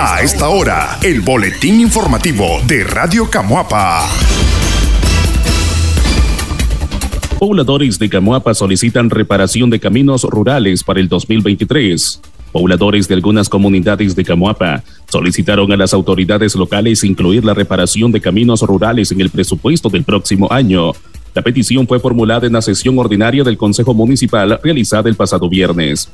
A esta hora, el boletín informativo de Radio Camuapa. Pobladores de Camuapa solicitan reparación de caminos rurales para el 2023. Pobladores de algunas comunidades de Camuapa solicitaron a las autoridades locales incluir la reparación de caminos rurales en el presupuesto del próximo año. La petición fue formulada en la sesión ordinaria del Consejo Municipal realizada el pasado viernes.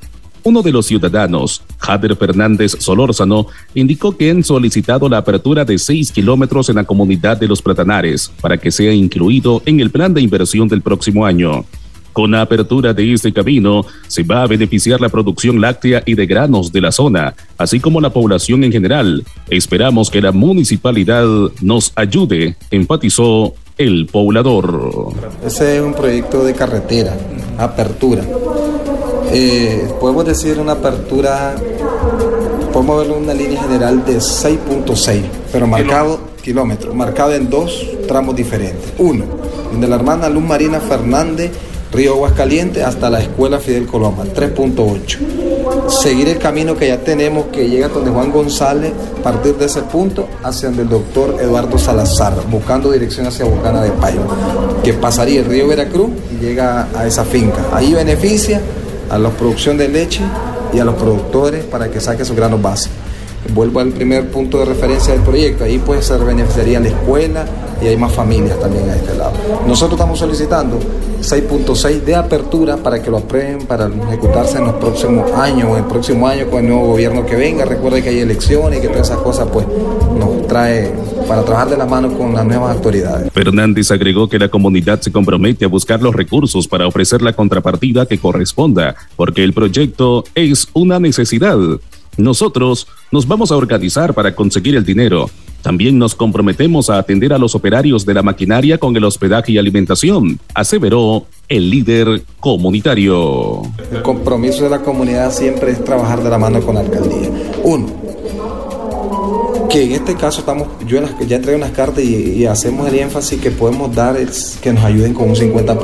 Uno de los ciudadanos, Jader Fernández Solórzano, indicó que han solicitado la apertura de seis kilómetros en la comunidad de Los Platanares para que sea incluido en el plan de inversión del próximo año. Con la apertura de este camino, se va a beneficiar la producción láctea y de granos de la zona, así como la población en general. Esperamos que la municipalidad nos ayude, enfatizó el poblador. Ese es un proyecto de carretera, apertura eh, podemos decir una apertura, podemos verlo en una línea general de 6.6, pero marcado kilómetros, marcado en dos tramos diferentes. Uno, de la hermana Luz Marina Fernández, Río Aguascalientes, hasta la Escuela Fidel Coloma, 3.8. Seguir el camino que ya tenemos, que llega donde Juan González, partir de ese punto hacia donde el doctor Eduardo Salazar, buscando dirección hacia Bocana de Payo, que pasaría el río Veracruz y llega a esa finca. Ahí beneficia a la producción de leche y a los productores para que saquen sus granos base. Vuelvo al primer punto de referencia del proyecto, ahí pues se beneficiaría la escuela y hay más familias también a este lado. Nosotros estamos solicitando 6.6 de apertura para que lo aprueben para ejecutarse en los próximos años o el próximo año con el nuevo gobierno que venga. Recuerde que hay elecciones y que todas esas cosas pues nos trae para trabajar de la mano con las nuevas autoridades. Fernández agregó que la comunidad se compromete a buscar los recursos para ofrecer la contrapartida que corresponda, porque el proyecto es una necesidad. Nosotros nos vamos a organizar para conseguir el dinero. También nos comprometemos a atender a los operarios de la maquinaria con el hospedaje y alimentación, aseveró el líder comunitario. El compromiso de la comunidad siempre es trabajar de la mano con la alcaldía. Uno, que en este caso estamos, yo ya entregué unas cartas y, hacemos el énfasis que podemos dar es que nos ayuden con un 50%,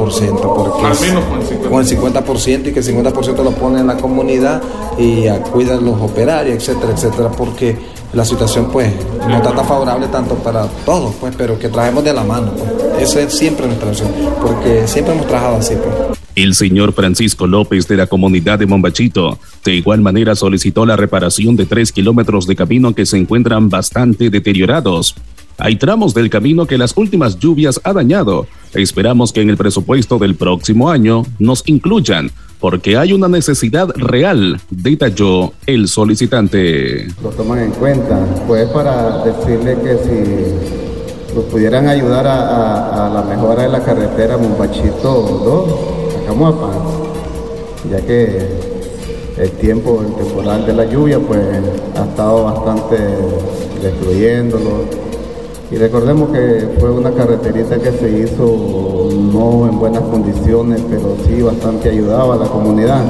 porque Al menos con el 50%. Con el 50% y que el 50% lo pone en la comunidad y cuidan los operarios, etcétera, etcétera, porque la situación pues no está tan favorable tanto para todos, pues, pero que trajemos de la mano. Pues. Eso es siempre nuestra opción, porque siempre hemos trabajado así. Pues. El señor Francisco López de la comunidad de Mombachito de igual manera solicitó la reparación de tres kilómetros de camino que se encuentran bastante deteriorados. Hay tramos del camino que las últimas lluvias ha dañado. Esperamos que en el presupuesto del próximo año nos incluyan, porque hay una necesidad real, detalló el solicitante. Lo toman en cuenta, pues para decirle que si nos pudieran ayudar a, la mejora de la carretera Mombachito 2 Camuapa, ya que el tiempo, el temporal de la lluvia, pues ha estado bastante destruyéndolo. Y recordemos que fue una carreterita que se hizo no en buenas condiciones, pero sí bastante ayudaba a la comunidad.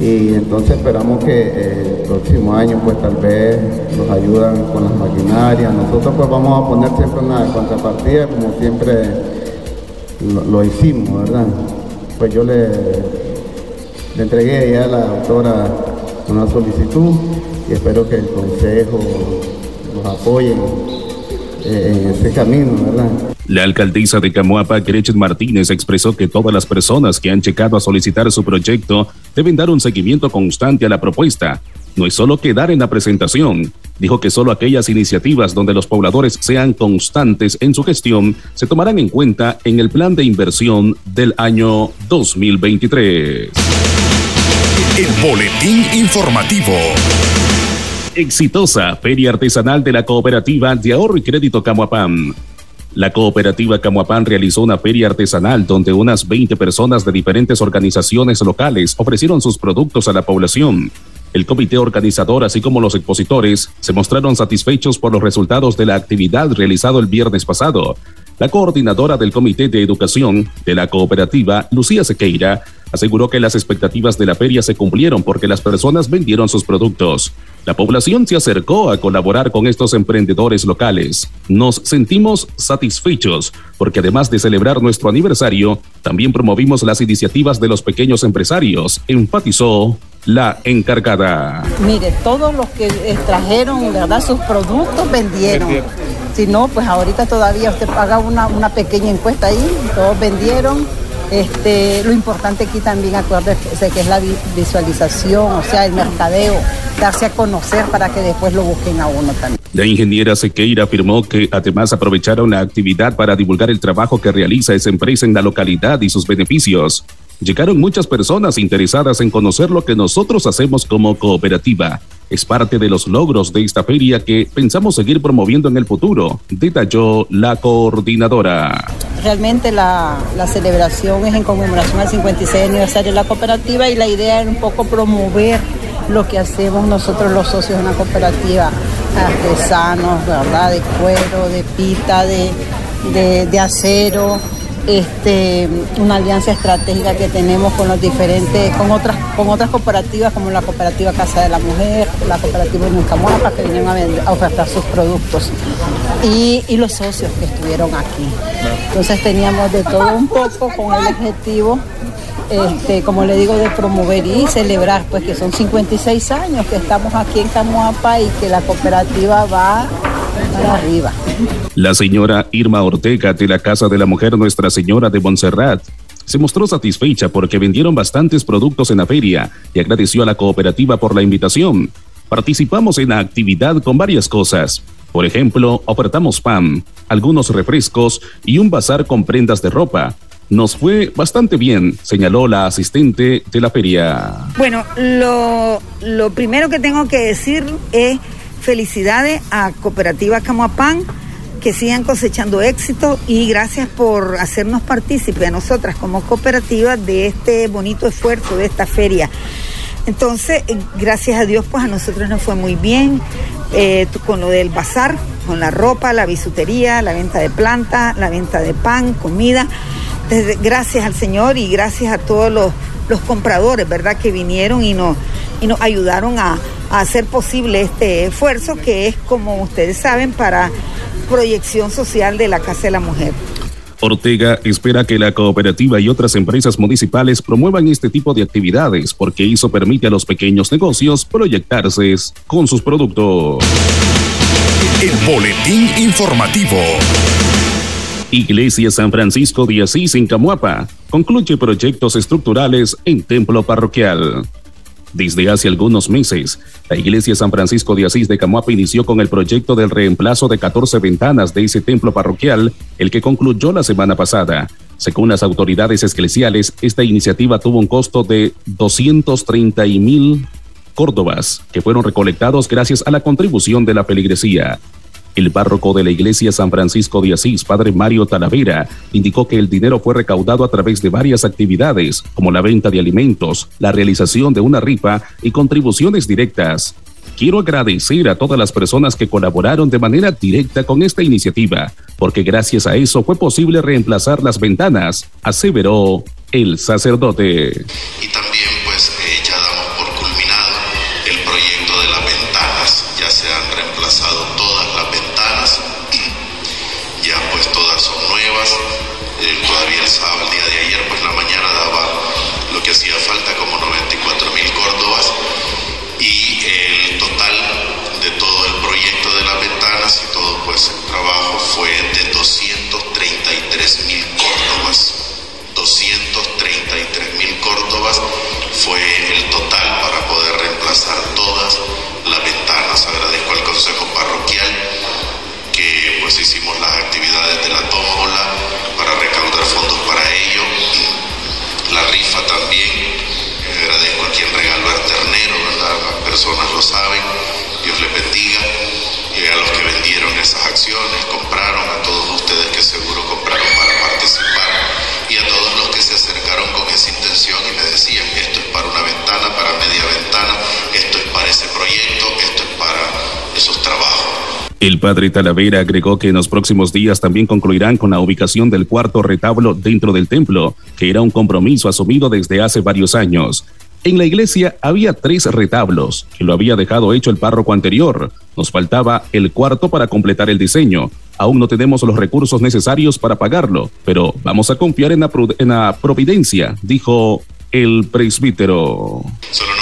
Y entonces esperamos que el próximo año pues tal vez nos ayudan con las maquinarias. Nosotros pues vamos a poner siempre una contrapartida como siempre lo hicimos, ¿verdad? Pues yo le, le entregué ya a la autora una solicitud y espero que el Consejo nos apoye en ese camino, ¿verdad? La alcaldesa de Camoapa, Gretchen Martínez, expresó que todas las personas que han llegado a solicitar su proyecto deben dar un seguimiento constante a la propuesta. No es solo quedar en la presentación, dijo que solo aquellas iniciativas donde los pobladores sean constantes en su gestión se tomarán en cuenta en el plan de inversión del año 2023. El boletín informativo. Exitosa Feria Artesanal de la Cooperativa de Ahorro y Crédito Camuapán. La cooperativa Camuapán realizó una feria artesanal donde unas 20 personas de diferentes organizaciones locales ofrecieron sus productos a la población. El comité organizador, así como los expositores, se mostraron satisfechos por los resultados de la actividad realizado el viernes pasado. La coordinadora del Comité de Educación de la cooperativa, Lucía Sequeira, aseguró que las expectativas de la feria se cumplieron porque las personas vendieron sus productos. La población se acercó a colaborar con estos emprendedores locales. Nos sentimos satisfechos porque además de celebrar nuestro aniversario, también promovimos las iniciativas de los pequeños empresarios, enfatizó la encargada. Mire, todos los que trajeron, ¿verdad? Sus productos vendieron. Si no, pues ahorita todavía usted paga una, una pequeña encuesta ahí, todos vendieron este, lo importante aquí también, acuérdense que es la visualización, o sea, el mercadeo, darse a conocer para que después lo busquen a uno también. La ingeniera Sequeira afirmó que además aprovecharon la actividad para divulgar el trabajo que realiza esa empresa en la localidad y sus beneficios. Llegaron muchas personas interesadas en conocer lo que nosotros hacemos como cooperativa. Es parte de los logros de esta feria que pensamos seguir promoviendo en el futuro, detalló la coordinadora. Realmente la, celebración es en conmemoración al 56 aniversario de la cooperativa y la idea es un poco promover lo que hacemos nosotros los socios de una cooperativa, artesanos, ¿verdad? De cuero, de pita, de, de acero, este, una alianza estratégica que tenemos con los diferentes, con otras, con otras cooperativas como la cooperativa Casa de la Mujer, la cooperativa Nuncamuapa que vinieron a, ofertar sus productos y, los socios que estuvieron aquí. Entonces teníamos de todo un poco con el objetivo este, como le digo, de promover y celebrar, pues que son 56 años que estamos aquí en Camuapa y que la cooperativa va arriba. La señora Irma Ortega de la Casa de la Mujer Nuestra Señora de Montserrat se mostró satisfecha porque vendieron bastantes productos en la feria y agradeció a la cooperativa por la invitación. Participamos en la actividad con varias cosas. Por ejemplo, ofertamos pan, algunos refrescos y un bazar con prendas de ropa. Nos fue bastante bien, señaló la asistente de la feria. Bueno, lo, lo primero que tengo que decir es Felicidades a Cooperativa Camuapán, que sigan cosechando éxito y gracias por hacernos partícipe a nosotras como cooperativa de este bonito esfuerzo de esta feria. Entonces, eh, gracias a Dios, pues a nosotros nos fue muy bien eh, con lo del bazar, con la ropa, la bisutería, la venta de planta, la venta de pan, comida. gracias al Señor y gracias a todos los, los compradores, ¿verdad?, que vinieron y nos, y nos ayudaron a, hacer posible este esfuerzo que es, como ustedes saben, para proyección social de la Casa de la Mujer. Ortega espera que la cooperativa y otras empresas municipales promuevan este tipo de actividades porque eso permite a los pequeños negocios proyectarse con sus productos. El boletín informativo. Iglesia San Francisco de Asís en Camuapa concluye proyectos estructurales en templo parroquial. Desde hace algunos meses, la Iglesia San Francisco de Asís de Camuapa inició con el proyecto del reemplazo de 14 ventanas de ese templo parroquial, el que concluyó la semana pasada. Según las autoridades eclesiales, esta iniciativa tuvo un costo de 230 mil córdobas, que fueron recolectados gracias a la contribución de la feligresía. El párroco de la iglesia San Francisco de Asís, padre Mario Talavera, indicó que el dinero fue recaudado a través de varias actividades, como la venta de alimentos, la realización de una rifa y contribuciones directas. Quiero agradecer a todas las personas que colaboraron de manera directa con esta iniciativa, porque gracias a eso fue posible reemplazar las ventanas, aseveró el sacerdote. Y también pues eh, ya damos por culminado el proyecto de las ventanas, ya se han reemplazado el día de ayer, pues la mañana daba lo que hacía falta como 94 mil córdobas y el total de todo el proyecto de las ventanas y todo pues el trabajo fue de 233 mil córdobas. 233 mil córdobas fue el total para poder reemplazar todas las ventanas. Agradezco al Consejo Parroquial que pues hicimos las actividades de la tómbola también, agradezco a quien regaló el ternero. Las personas lo saben, Dios les bendiga. Y a los que vendieron esas acciones, compraron, a todos ustedes que seguro El padre Talavera agregó que en los próximos días también concluirán con la ubicación del cuarto retablo dentro del templo, que era un compromiso asumido desde hace varios años. En la iglesia había tres retablos, que lo había dejado hecho el párroco anterior. Nos faltaba el cuarto para completar el diseño. Aún no tenemos los recursos necesarios para pagarlo, pero vamos a confiar en la, providencia, dijo el presbítero. solo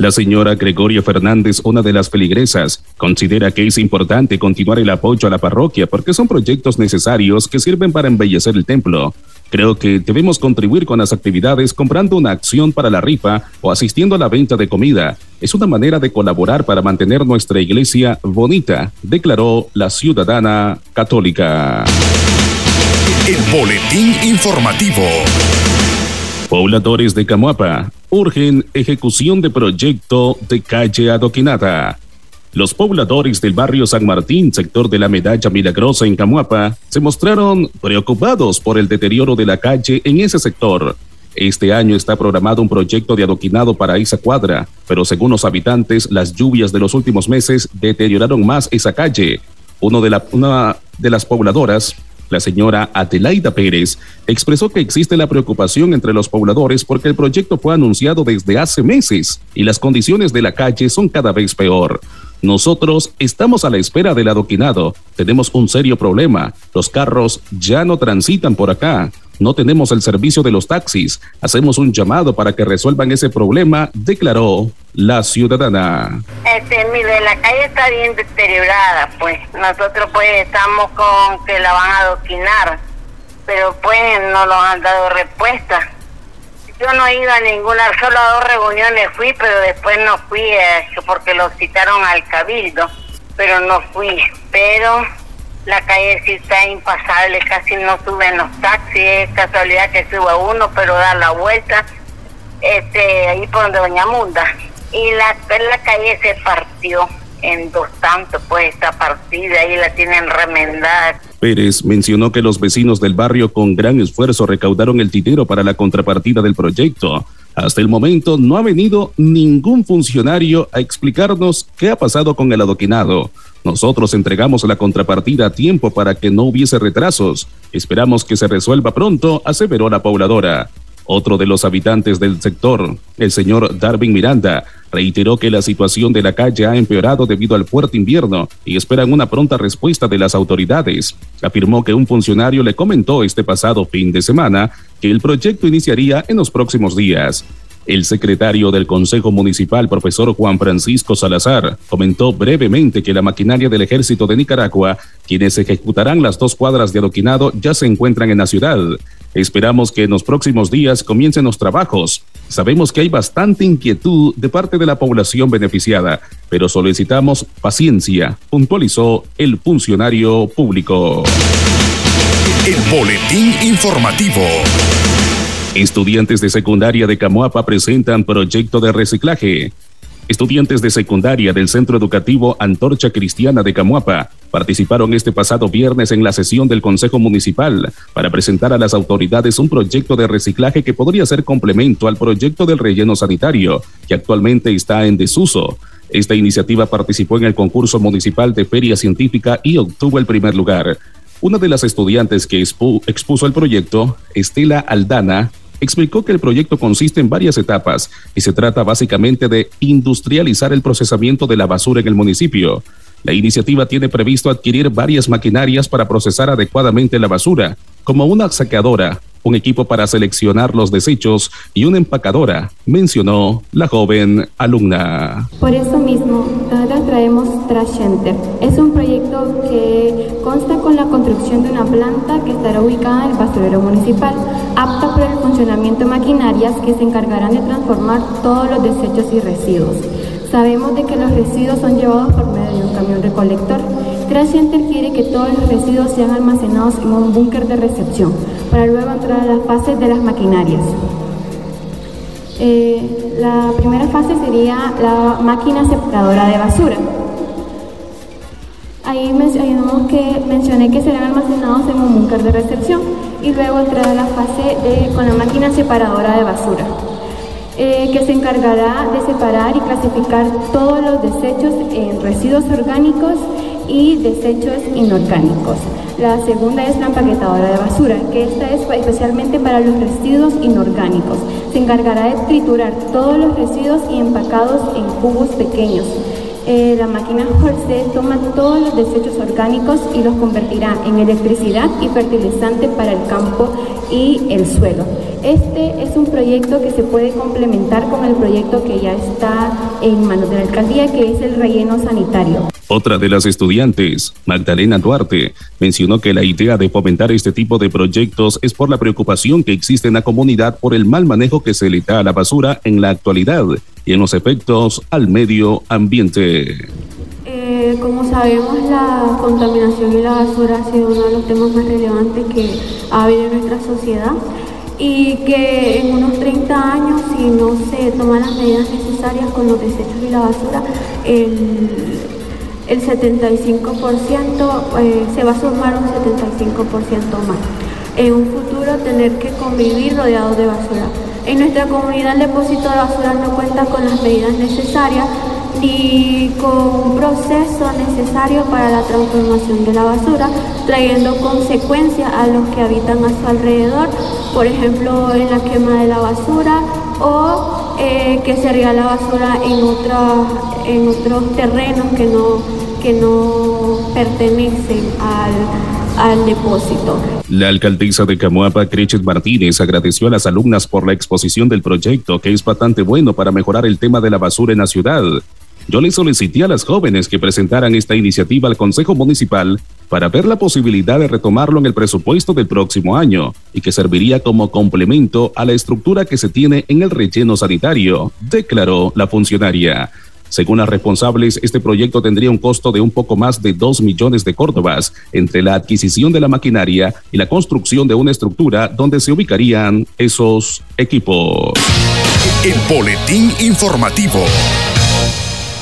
La señora Gregoria Fernández, una de las feligresas, considera que es importante continuar el apoyo a la parroquia porque son proyectos necesarios que sirven para embellecer el templo. Creo que debemos contribuir con las actividades comprando una acción para la rifa o asistiendo a la venta de comida. Es una manera de colaborar para mantener nuestra iglesia bonita, declaró la ciudadana católica. El boletín informativo. Pobladores de Camuapa urgen ejecución de proyecto de calle adoquinada. Los pobladores del barrio San Martín, sector de la Medalla Milagrosa en Camuapa, se mostraron preocupados por el deterioro de la calle en ese sector. Este año está programado un proyecto de adoquinado para esa cuadra, pero según los habitantes, las lluvias de los últimos meses deterioraron más esa calle. Una de las pobladoras la señora Adelaida Pérez expresó que existe la preocupación entre los pobladores porque el proyecto fue anunciado desde hace meses y las condiciones de la calle son cada vez peor. Nosotros estamos a la espera del adoquinado. Tenemos un serio problema. Los carros ya no transitan por acá. No tenemos el servicio de los taxis. Hacemos un llamado para que resuelvan ese problema, declaró la ciudadana. Este, mire, la calle está bien deteriorada, pues. Nosotros pues estamos con que la van a adoquinar, pero pues no nos han dado respuesta. Yo no he ido a ninguna, solo a dos reuniones fui, pero después no fui eh, porque lo citaron al cabildo, pero no fui. Pero la calle sí está impasable, casi no suben los taxis, es casualidad que suba uno, pero da la vuelta, este, ahí por donde Doña Munda. Y la, la calle se partió en dos tantos, pues esta partida ahí la tienen remendada. Pérez mencionó que los vecinos del barrio con gran esfuerzo recaudaron el dinero para la contrapartida del proyecto. Hasta el momento no ha venido ningún funcionario a explicarnos qué ha pasado con el adoquinado. Nosotros entregamos la contrapartida a tiempo para que no hubiese retrasos. Esperamos que se resuelva pronto, aseveró la pobladora. Otro de los habitantes del sector, el señor Darwin Miranda, reiteró que la situación de la calle ha empeorado debido al fuerte invierno y esperan una pronta respuesta de las autoridades. Afirmó que un funcionario le comentó este pasado fin de semana que el proyecto iniciaría en los próximos días. El secretario del Consejo Municipal, profesor Juan Francisco Salazar, comentó brevemente que la maquinaria del Ejército de Nicaragua, quienes ejecutarán las dos cuadras de adoquinado, ya se encuentran en la ciudad. Esperamos que en los próximos días comiencen los trabajos. Sabemos que hay bastante inquietud de parte de la población beneficiada, pero solicitamos paciencia, puntualizó el funcionario público. El boletín informativo. Estudiantes de secundaria de Camoapa presentan proyecto de reciclaje. Estudiantes de secundaria del Centro Educativo Antorcha Cristiana de Camuapa participaron este pasado viernes en la sesión del Consejo Municipal para presentar a las autoridades un proyecto de reciclaje que podría ser complemento al proyecto del relleno sanitario, que actualmente está en desuso. Esta iniciativa participó en el concurso municipal de feria científica y obtuvo el primer lugar. Una de las estudiantes que expuso el proyecto, Estela Aldana, explicó que el proyecto consiste en varias etapas y se trata básicamente de industrializar el procesamiento de la basura en el municipio. La iniciativa tiene previsto adquirir varias maquinarias para procesar adecuadamente la basura, como una sacadora, un equipo para seleccionar los desechos y una empacadora, mencionó la joven alumna. Por eso mismo, ahora traemos Trash Center. Es un proyecto que consta con la construcción de una planta que estará ubicada en el basurero municipal, apta para el funcionamiento de maquinarias que se encargarán de transformar todos los desechos y residuos. Sabemos de que los residuos son llevados por medio de un camión recolector. Trash Center quiere que todos los residuos sean almacenados en un búnker de recepción para luego entrar a las fases de las maquinarias. Eh, la primera fase sería la máquina separadora de basura. Ahí mencionamos que, mencioné que serán almacenados en un búnker de recepción y luego entrar a la fase de, con la máquina separadora de basura. Eh, que se encargará de separar y clasificar todos los desechos en residuos orgánicos y desechos inorgánicos. La segunda es la empaquetadora de basura, que esta es especialmente para los residuos inorgánicos. Se encargará de triturar todos los residuos y empacados en cubos pequeños. Eh, la máquina Horse toma todos los desechos orgánicos y los convertirá en electricidad y fertilizante para el campo y el suelo. Este es un proyecto que se puede complementar con el proyecto que ya está en manos de la alcaldía, que es el relleno sanitario. Otra de las estudiantes, Magdalena Duarte, mencionó que la idea de fomentar este tipo de proyectos es por la preocupación que existe en la comunidad por el mal manejo que se le da a la basura en la actualidad y en los efectos al medio ambiente. Eh, como sabemos, la contaminación y la basura ha sido uno de los temas más relevantes que ha habido en nuestra sociedad y que en unos 30 años, si no se toman las medidas necesarias con los desechos y la basura, el, el 75% eh, se va a sumar un 75% más. En un futuro tener que convivir rodeado de basura. En nuestra comunidad el depósito de basura no cuenta con las medidas necesarias ni con un proceso necesario para la transformación de la basura, trayendo consecuencias a los que habitan a su alrededor, por ejemplo en la quema de la basura o eh, que se riega la basura en, en otros terrenos que no, que no pertenecen al, al depósito. La alcaldesa de Camuapa, Crechet Martínez, agradeció a las alumnas por la exposición del proyecto, que es bastante bueno para mejorar el tema de la basura en la ciudad. Yo le solicité a las jóvenes que presentaran esta iniciativa al Consejo Municipal para ver la posibilidad de retomarlo en el presupuesto del próximo año y que serviría como complemento a la estructura que se tiene en el relleno sanitario, declaró la funcionaria. Según las responsables, este proyecto tendría un costo de un poco más de 2 millones de córdobas entre la adquisición de la maquinaria y la construcción de una estructura donde se ubicarían esos equipos. El boletín informativo.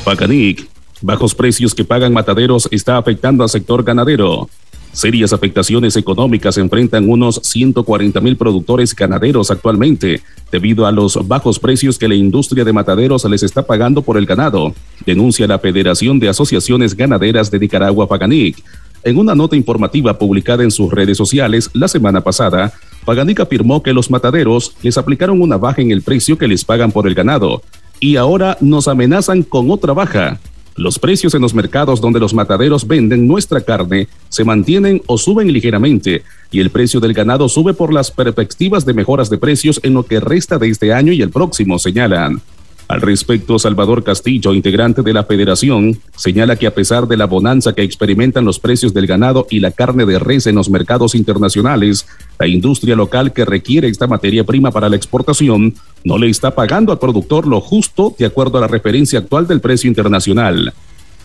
Pacanic, bajos precios que pagan mataderos está afectando al sector ganadero. Serias afectaciones económicas enfrentan unos 140 mil productores ganaderos actualmente debido a los bajos precios que la industria de mataderos les está pagando por el ganado, denuncia la Federación de Asociaciones Ganaderas de Nicaragua Paganic. En una nota informativa publicada en sus redes sociales la semana pasada, Paganic afirmó que los mataderos les aplicaron una baja en el precio que les pagan por el ganado, y ahora nos amenazan con otra baja. Los precios en los mercados donde los mataderos venden nuestra carne se mantienen o suben ligeramente y el precio del ganado sube por las perspectivas de mejoras de precios en lo que resta de este año y el próximo, señalan. Al respecto, Salvador Castillo, integrante de la federación, señala que a pesar de la bonanza que experimentan los precios del ganado y la carne de res en los mercados internacionales, la industria local que requiere esta materia prima para la exportación no le está pagando al productor lo justo de acuerdo a la referencia actual del precio internacional.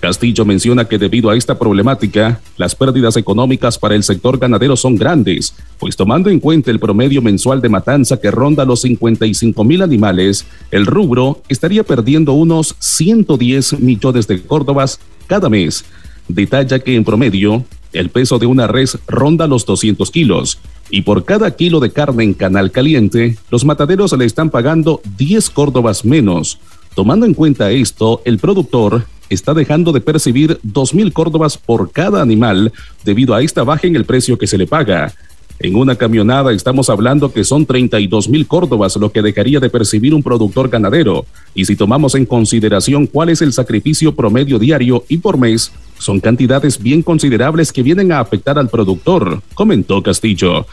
Castillo menciona que debido a esta problemática, las pérdidas económicas para el sector ganadero son grandes, pues tomando en cuenta el promedio mensual de matanza que ronda los 55 mil animales, el rubro estaría perdiendo unos 110 millones de córdobas cada mes. Detalla que en promedio, el peso de una res ronda los 200 kilos, y por cada kilo de carne en canal caliente, los mataderos le están pagando 10 córdobas menos. Tomando en cuenta esto, el productor está dejando de percibir 2.000 córdobas por cada animal debido a esta baja en el precio que se le paga. En una camionada estamos hablando que son 32 mil córdobas lo que dejaría de percibir un productor ganadero. Y si tomamos en consideración cuál es el sacrificio promedio diario y por mes, son cantidades bien considerables que vienen a afectar al productor, comentó Castillo.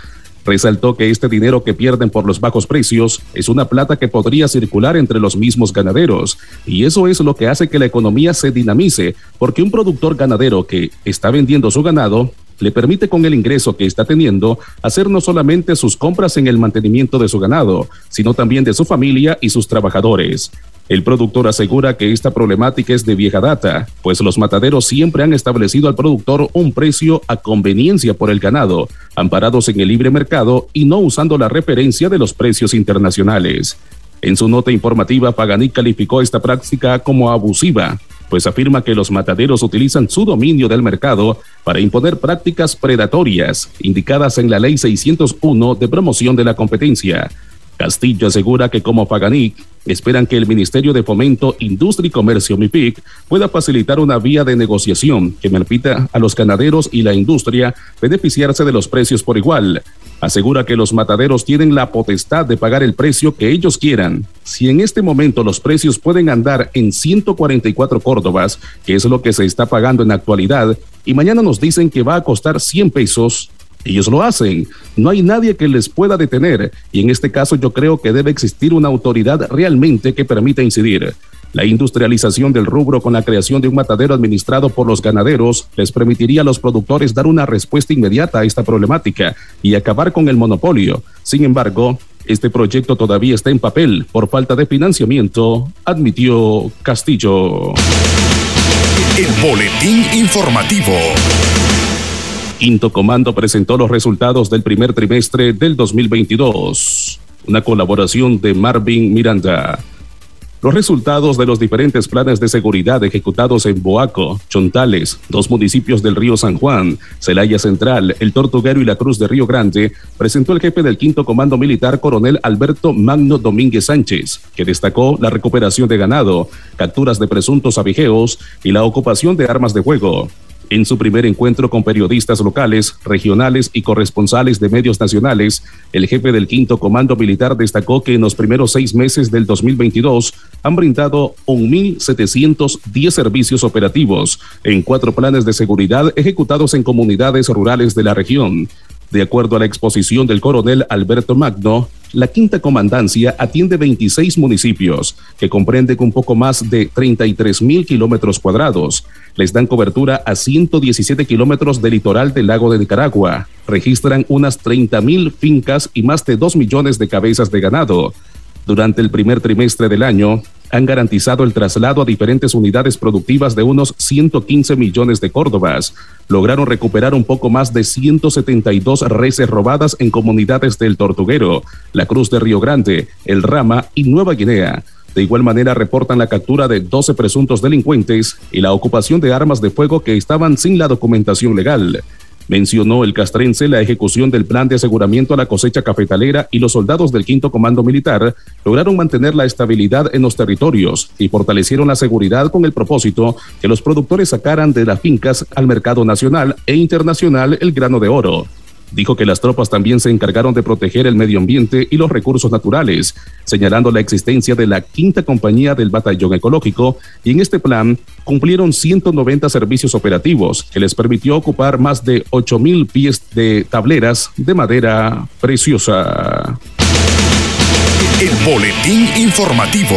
Resaltó que este dinero que pierden por los bajos precios es una plata que podría circular entre los mismos ganaderos y eso es lo que hace que la economía se dinamice porque un productor ganadero que está vendiendo su ganado le permite con el ingreso que está teniendo hacer no solamente sus compras en el mantenimiento de su ganado, sino también de su familia y sus trabajadores. El productor asegura que esta problemática es de vieja data, pues los mataderos siempre han establecido al productor un precio a conveniencia por el ganado, amparados en el libre mercado y no usando la referencia de los precios internacionales. En su nota informativa, Paganí calificó esta práctica como abusiva, pues afirma que los mataderos utilizan su dominio del mercado para imponer prácticas predatorias indicadas en la Ley 601 de promoción de la competencia Castillo asegura que como Paganic esperan que el Ministerio de Fomento, Industria y Comercio MIPIC pueda facilitar una vía de negociación que permita a los ganaderos y la industria beneficiarse de los precios por igual. Asegura que los mataderos tienen la potestad de pagar el precio que ellos quieran. Si en este momento los precios pueden andar en 144 córdobas, que es lo que se está pagando en actualidad, y mañana nos dicen que va a costar 100 pesos, ellos lo hacen. No hay nadie que les pueda detener y en este caso yo creo que debe existir una autoridad realmente que permita incidir. La industrialización del rubro con la creación de un matadero administrado por los ganaderos les permitiría a los productores dar una respuesta inmediata a esta problemática y acabar con el monopolio. Sin embargo, este proyecto todavía está en papel por falta de financiamiento, admitió Castillo. El boletín informativo. Quinto Comando presentó los resultados del primer trimestre del 2022. Una colaboración de Marvin Miranda. Los resultados de los diferentes planes de seguridad ejecutados en Boaco, Chontales, dos municipios del río San Juan, Celaya Central, El Tortuguero y la Cruz de Río Grande, presentó el jefe del quinto comando militar, coronel Alberto Magno Domínguez Sánchez, que destacó la recuperación de ganado, capturas de presuntos abigeos y la ocupación de armas de fuego. En su primer encuentro con periodistas locales, regionales y corresponsales de medios nacionales, el jefe del quinto comando militar destacó que en los primeros seis meses del 2022 han brindado 1.710 servicios operativos en cuatro planes de seguridad ejecutados en comunidades rurales de la región. De acuerdo a la exposición del coronel Alberto Magno, la quinta comandancia atiende 26 municipios, que comprenden un poco más de 33 mil kilómetros cuadrados. Les dan cobertura a 117 kilómetros del litoral del lago de Nicaragua. Registran unas 30 mil fincas y más de 2 millones de cabezas de ganado. Durante el primer trimestre del año, han garantizado el traslado a diferentes unidades productivas de unos 115 millones de córdobas. Lograron recuperar un poco más de 172 reses robadas en comunidades del Tortuguero, la Cruz de Río Grande, El Rama y Nueva Guinea. De igual manera reportan la captura de 12 presuntos delincuentes y la ocupación de armas de fuego que estaban sin la documentación legal. Mencionó el castrense la ejecución del plan de aseguramiento a la cosecha cafetalera y los soldados del quinto comando militar lograron mantener la estabilidad en los territorios y fortalecieron la seguridad con el propósito que los productores sacaran de las fincas al mercado nacional e internacional el grano de oro. Dijo que las tropas también se encargaron de proteger el medio ambiente y los recursos naturales, señalando la existencia de la quinta compañía del batallón ecológico y en este plan cumplieron 190 servicios operativos que les permitió ocupar más de 8.000 pies de tableras de madera preciosa. El boletín informativo.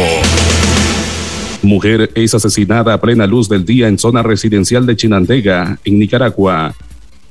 Mujer es asesinada a plena luz del día en zona residencial de Chinandega, en Nicaragua.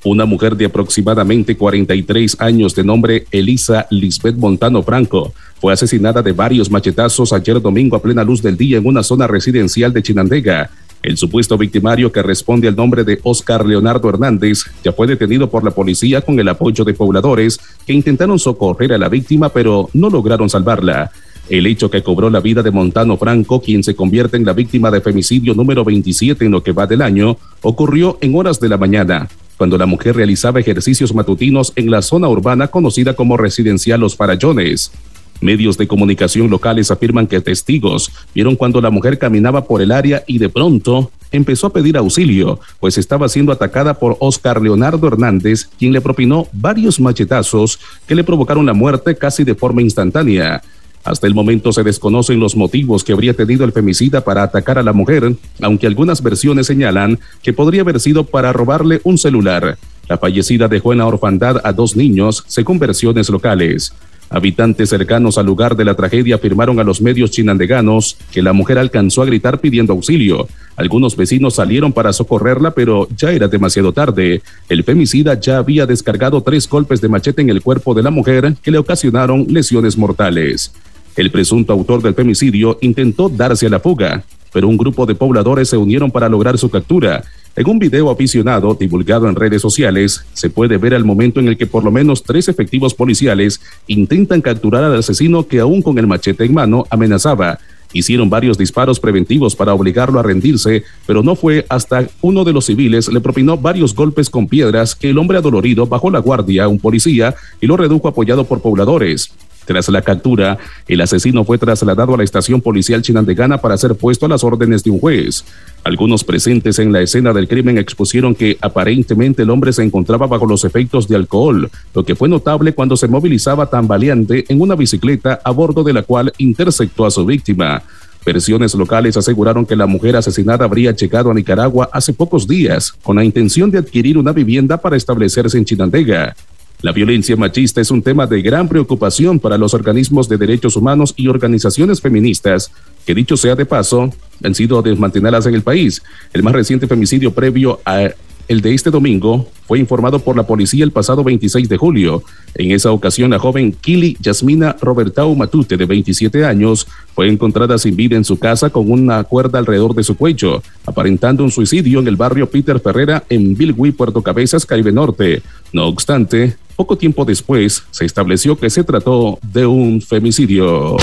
Una mujer de aproximadamente 43 años de nombre Elisa Lisbeth Montano Franco fue asesinada de varios machetazos ayer domingo a plena luz del día en una zona residencial de Chinandega. El supuesto victimario que responde al nombre de Oscar Leonardo Hernández ya fue detenido por la policía con el apoyo de pobladores que intentaron socorrer a la víctima pero no lograron salvarla. El hecho que cobró la vida de Montano Franco, quien se convierte en la víctima de femicidio número 27 en lo que va del año, ocurrió en horas de la mañana cuando la mujer realizaba ejercicios matutinos en la zona urbana conocida como Residencial Los Farallones. Medios de comunicación locales afirman que testigos vieron cuando la mujer caminaba por el área y de pronto empezó a pedir auxilio, pues estaba siendo atacada por Oscar Leonardo Hernández, quien le propinó varios machetazos que le provocaron la muerte casi de forma instantánea. Hasta el momento se desconocen los motivos que habría tenido el femicida para atacar a la mujer, aunque algunas versiones señalan que podría haber sido para robarle un celular. La fallecida dejó en la orfandad a dos niños, según versiones locales. Habitantes cercanos al lugar de la tragedia afirmaron a los medios chinandeganos que la mujer alcanzó a gritar pidiendo auxilio. Algunos vecinos salieron para socorrerla, pero ya era demasiado tarde. El femicida ya había descargado tres golpes de machete en el cuerpo de la mujer que le ocasionaron lesiones mortales. El presunto autor del femicidio intentó darse a la fuga, pero un grupo de pobladores se unieron para lograr su captura. En un video aficionado divulgado en redes sociales, se puede ver el momento en el que por lo menos tres efectivos policiales intentan capturar al asesino que aún con el machete en mano amenazaba. Hicieron varios disparos preventivos para obligarlo a rendirse, pero no fue hasta uno de los civiles le propinó varios golpes con piedras que el hombre adolorido bajó la guardia a un policía y lo redujo apoyado por pobladores. Tras la captura, el asesino fue trasladado a la estación policial chinandegana para ser puesto a las órdenes de un juez. Algunos presentes en la escena del crimen expusieron que aparentemente el hombre se encontraba bajo los efectos de alcohol, lo que fue notable cuando se movilizaba tan valiente en una bicicleta a bordo de la cual interceptó a su víctima. Versiones locales aseguraron que la mujer asesinada habría llegado a Nicaragua hace pocos días con la intención de adquirir una vivienda para establecerse en Chinandega. La violencia machista es un tema de gran preocupación para los organismos de derechos humanos y organizaciones feministas, que dicho sea de paso, han sido desmanteladas en el país. El más reciente femicidio previo a el de este domingo fue informado por la policía el pasado 26 de julio. En esa ocasión, la joven Kili Yasmina Robertao Matute, de 27 años, fue encontrada sin vida en su casa con una cuerda alrededor de su cuello, aparentando un suicidio en el barrio Peter Ferrera en Bilwi, Puerto Cabezas, Caribe Norte. No obstante, poco tiempo después se estableció que se trató de un femicidio.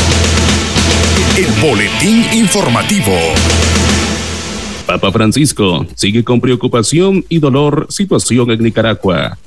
El boletín informativo. Papa Francisco sigue con preocupación y dolor situación en Nicaragua.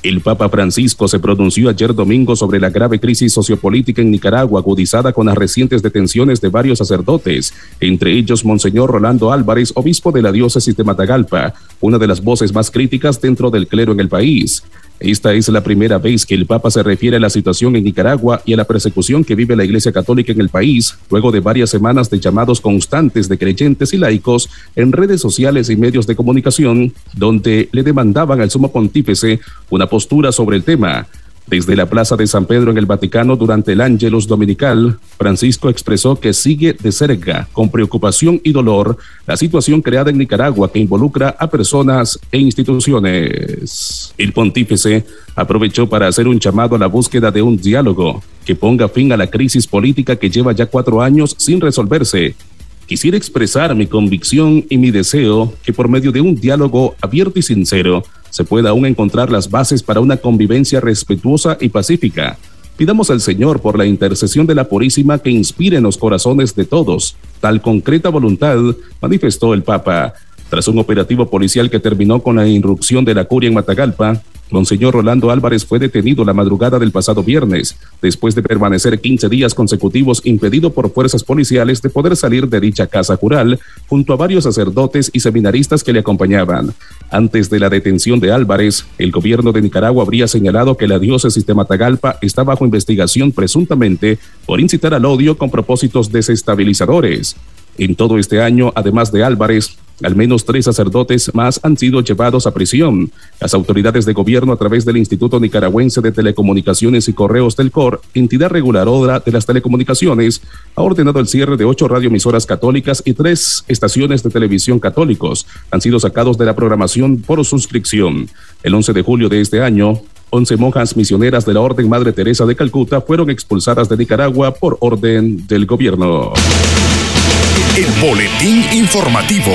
El Papa Francisco se pronunció ayer domingo sobre la grave crisis sociopolítica en Nicaragua, agudizada con las recientes detenciones de varios sacerdotes, entre ellos Monseñor Rolando Álvarez, obispo de la diócesis de Matagalpa, una de las voces más críticas dentro del clero en el país. Esta es la primera vez que el Papa se refiere a la situación en Nicaragua y a la persecución que vive la Iglesia Católica en el país, luego de varias semanas de llamados constantes de creyentes y laicos en redes sociales y medios de comunicación, donde le demandaban al sumo pontífice una postura sobre el tema. Desde la Plaza de San Pedro en el Vaticano durante el Ángelus Dominical, Francisco expresó que sigue de cerca, con preocupación y dolor, la situación creada en Nicaragua que involucra a personas e instituciones. El pontífice aprovechó para hacer un llamado a la búsqueda de un diálogo que ponga fin a la crisis política que lleva ya cuatro años sin resolverse Quisiera expresar mi convicción y mi deseo que por medio de un diálogo abierto y sincero se pueda aún encontrar las bases para una convivencia respetuosa y pacífica. Pidamos al Señor por la intercesión de la Purísima que inspire en los corazones de todos tal concreta voluntad, manifestó el Papa. Tras un operativo policial que terminó con la irrupción de la curia en Matagalpa, Monseñor Rolando Álvarez fue detenido la madrugada del pasado viernes, después de permanecer 15 días consecutivos impedido por fuerzas policiales de poder salir de dicha casa cural, junto a varios sacerdotes y seminaristas que le acompañaban. Antes de la detención de Álvarez, el gobierno de Nicaragua habría señalado que la diócesis de Matagalpa está bajo investigación presuntamente por incitar al odio con propósitos desestabilizadores. En todo este año, además de Álvarez, al menos tres sacerdotes más han sido llevados a prisión. Las autoridades de gobierno a través del Instituto Nicaragüense de Telecomunicaciones y Correos del COR, entidad reguladora de las telecomunicaciones, ha ordenado el cierre de ocho radioemisoras católicas y tres estaciones de televisión católicos. Han sido sacados de la programación por suscripción. El 11 de julio de este año, 11 monjas misioneras de la Orden Madre Teresa de Calcuta fueron expulsadas de Nicaragua por orden del gobierno. El boletín informativo.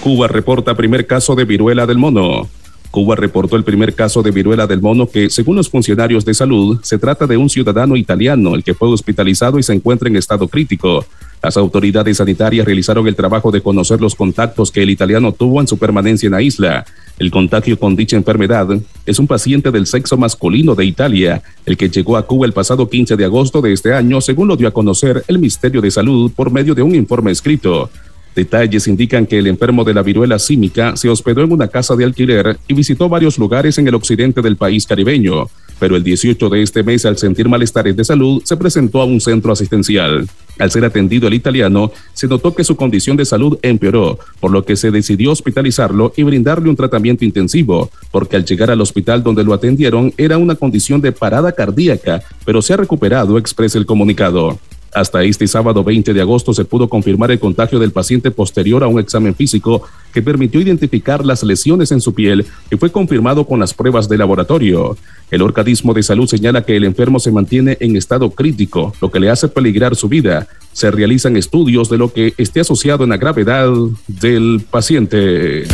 Cuba reporta primer caso de viruela del mono. Cuba reportó el primer caso de viruela del mono que, según los funcionarios de salud, se trata de un ciudadano italiano, el que fue hospitalizado y se encuentra en estado crítico. Las autoridades sanitarias realizaron el trabajo de conocer los contactos que el italiano tuvo en su permanencia en la isla. El contagio con dicha enfermedad es un paciente del sexo masculino de Italia, el que llegó a Cuba el pasado 15 de agosto de este año, según lo dio a conocer el Ministerio de Salud por medio de un informe escrito. Detalles indican que el enfermo de la viruela símica se hospedó en una casa de alquiler y visitó varios lugares en el occidente del país caribeño. pero el 18 de este mes, al sentir malestares de salud, se presentó a un centro asistencial. Al ser atendido el italiano, se notó que su condición de salud empeoró, por lo que se decidió hospitalizarlo y brindarle un tratamiento intensivo, porque al llegar al hospital donde lo atendieron era una condición de parada cardíaca, pero se ha recuperado, expresa el comunicado. Hasta este sábado 20 de agosto se pudo confirmar el contagio del paciente posterior a un examen físico que permitió identificar las lesiones en su piel y fue confirmado con las pruebas de laboratorio. El organismo de salud señala que el enfermo se mantiene en estado crítico, lo que le hace peligrar su vida. Se realizan estudios de lo que esté asociado en la gravedad del paciente.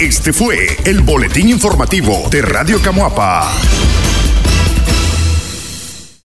Este fue el boletín informativo de Radio Camuapa.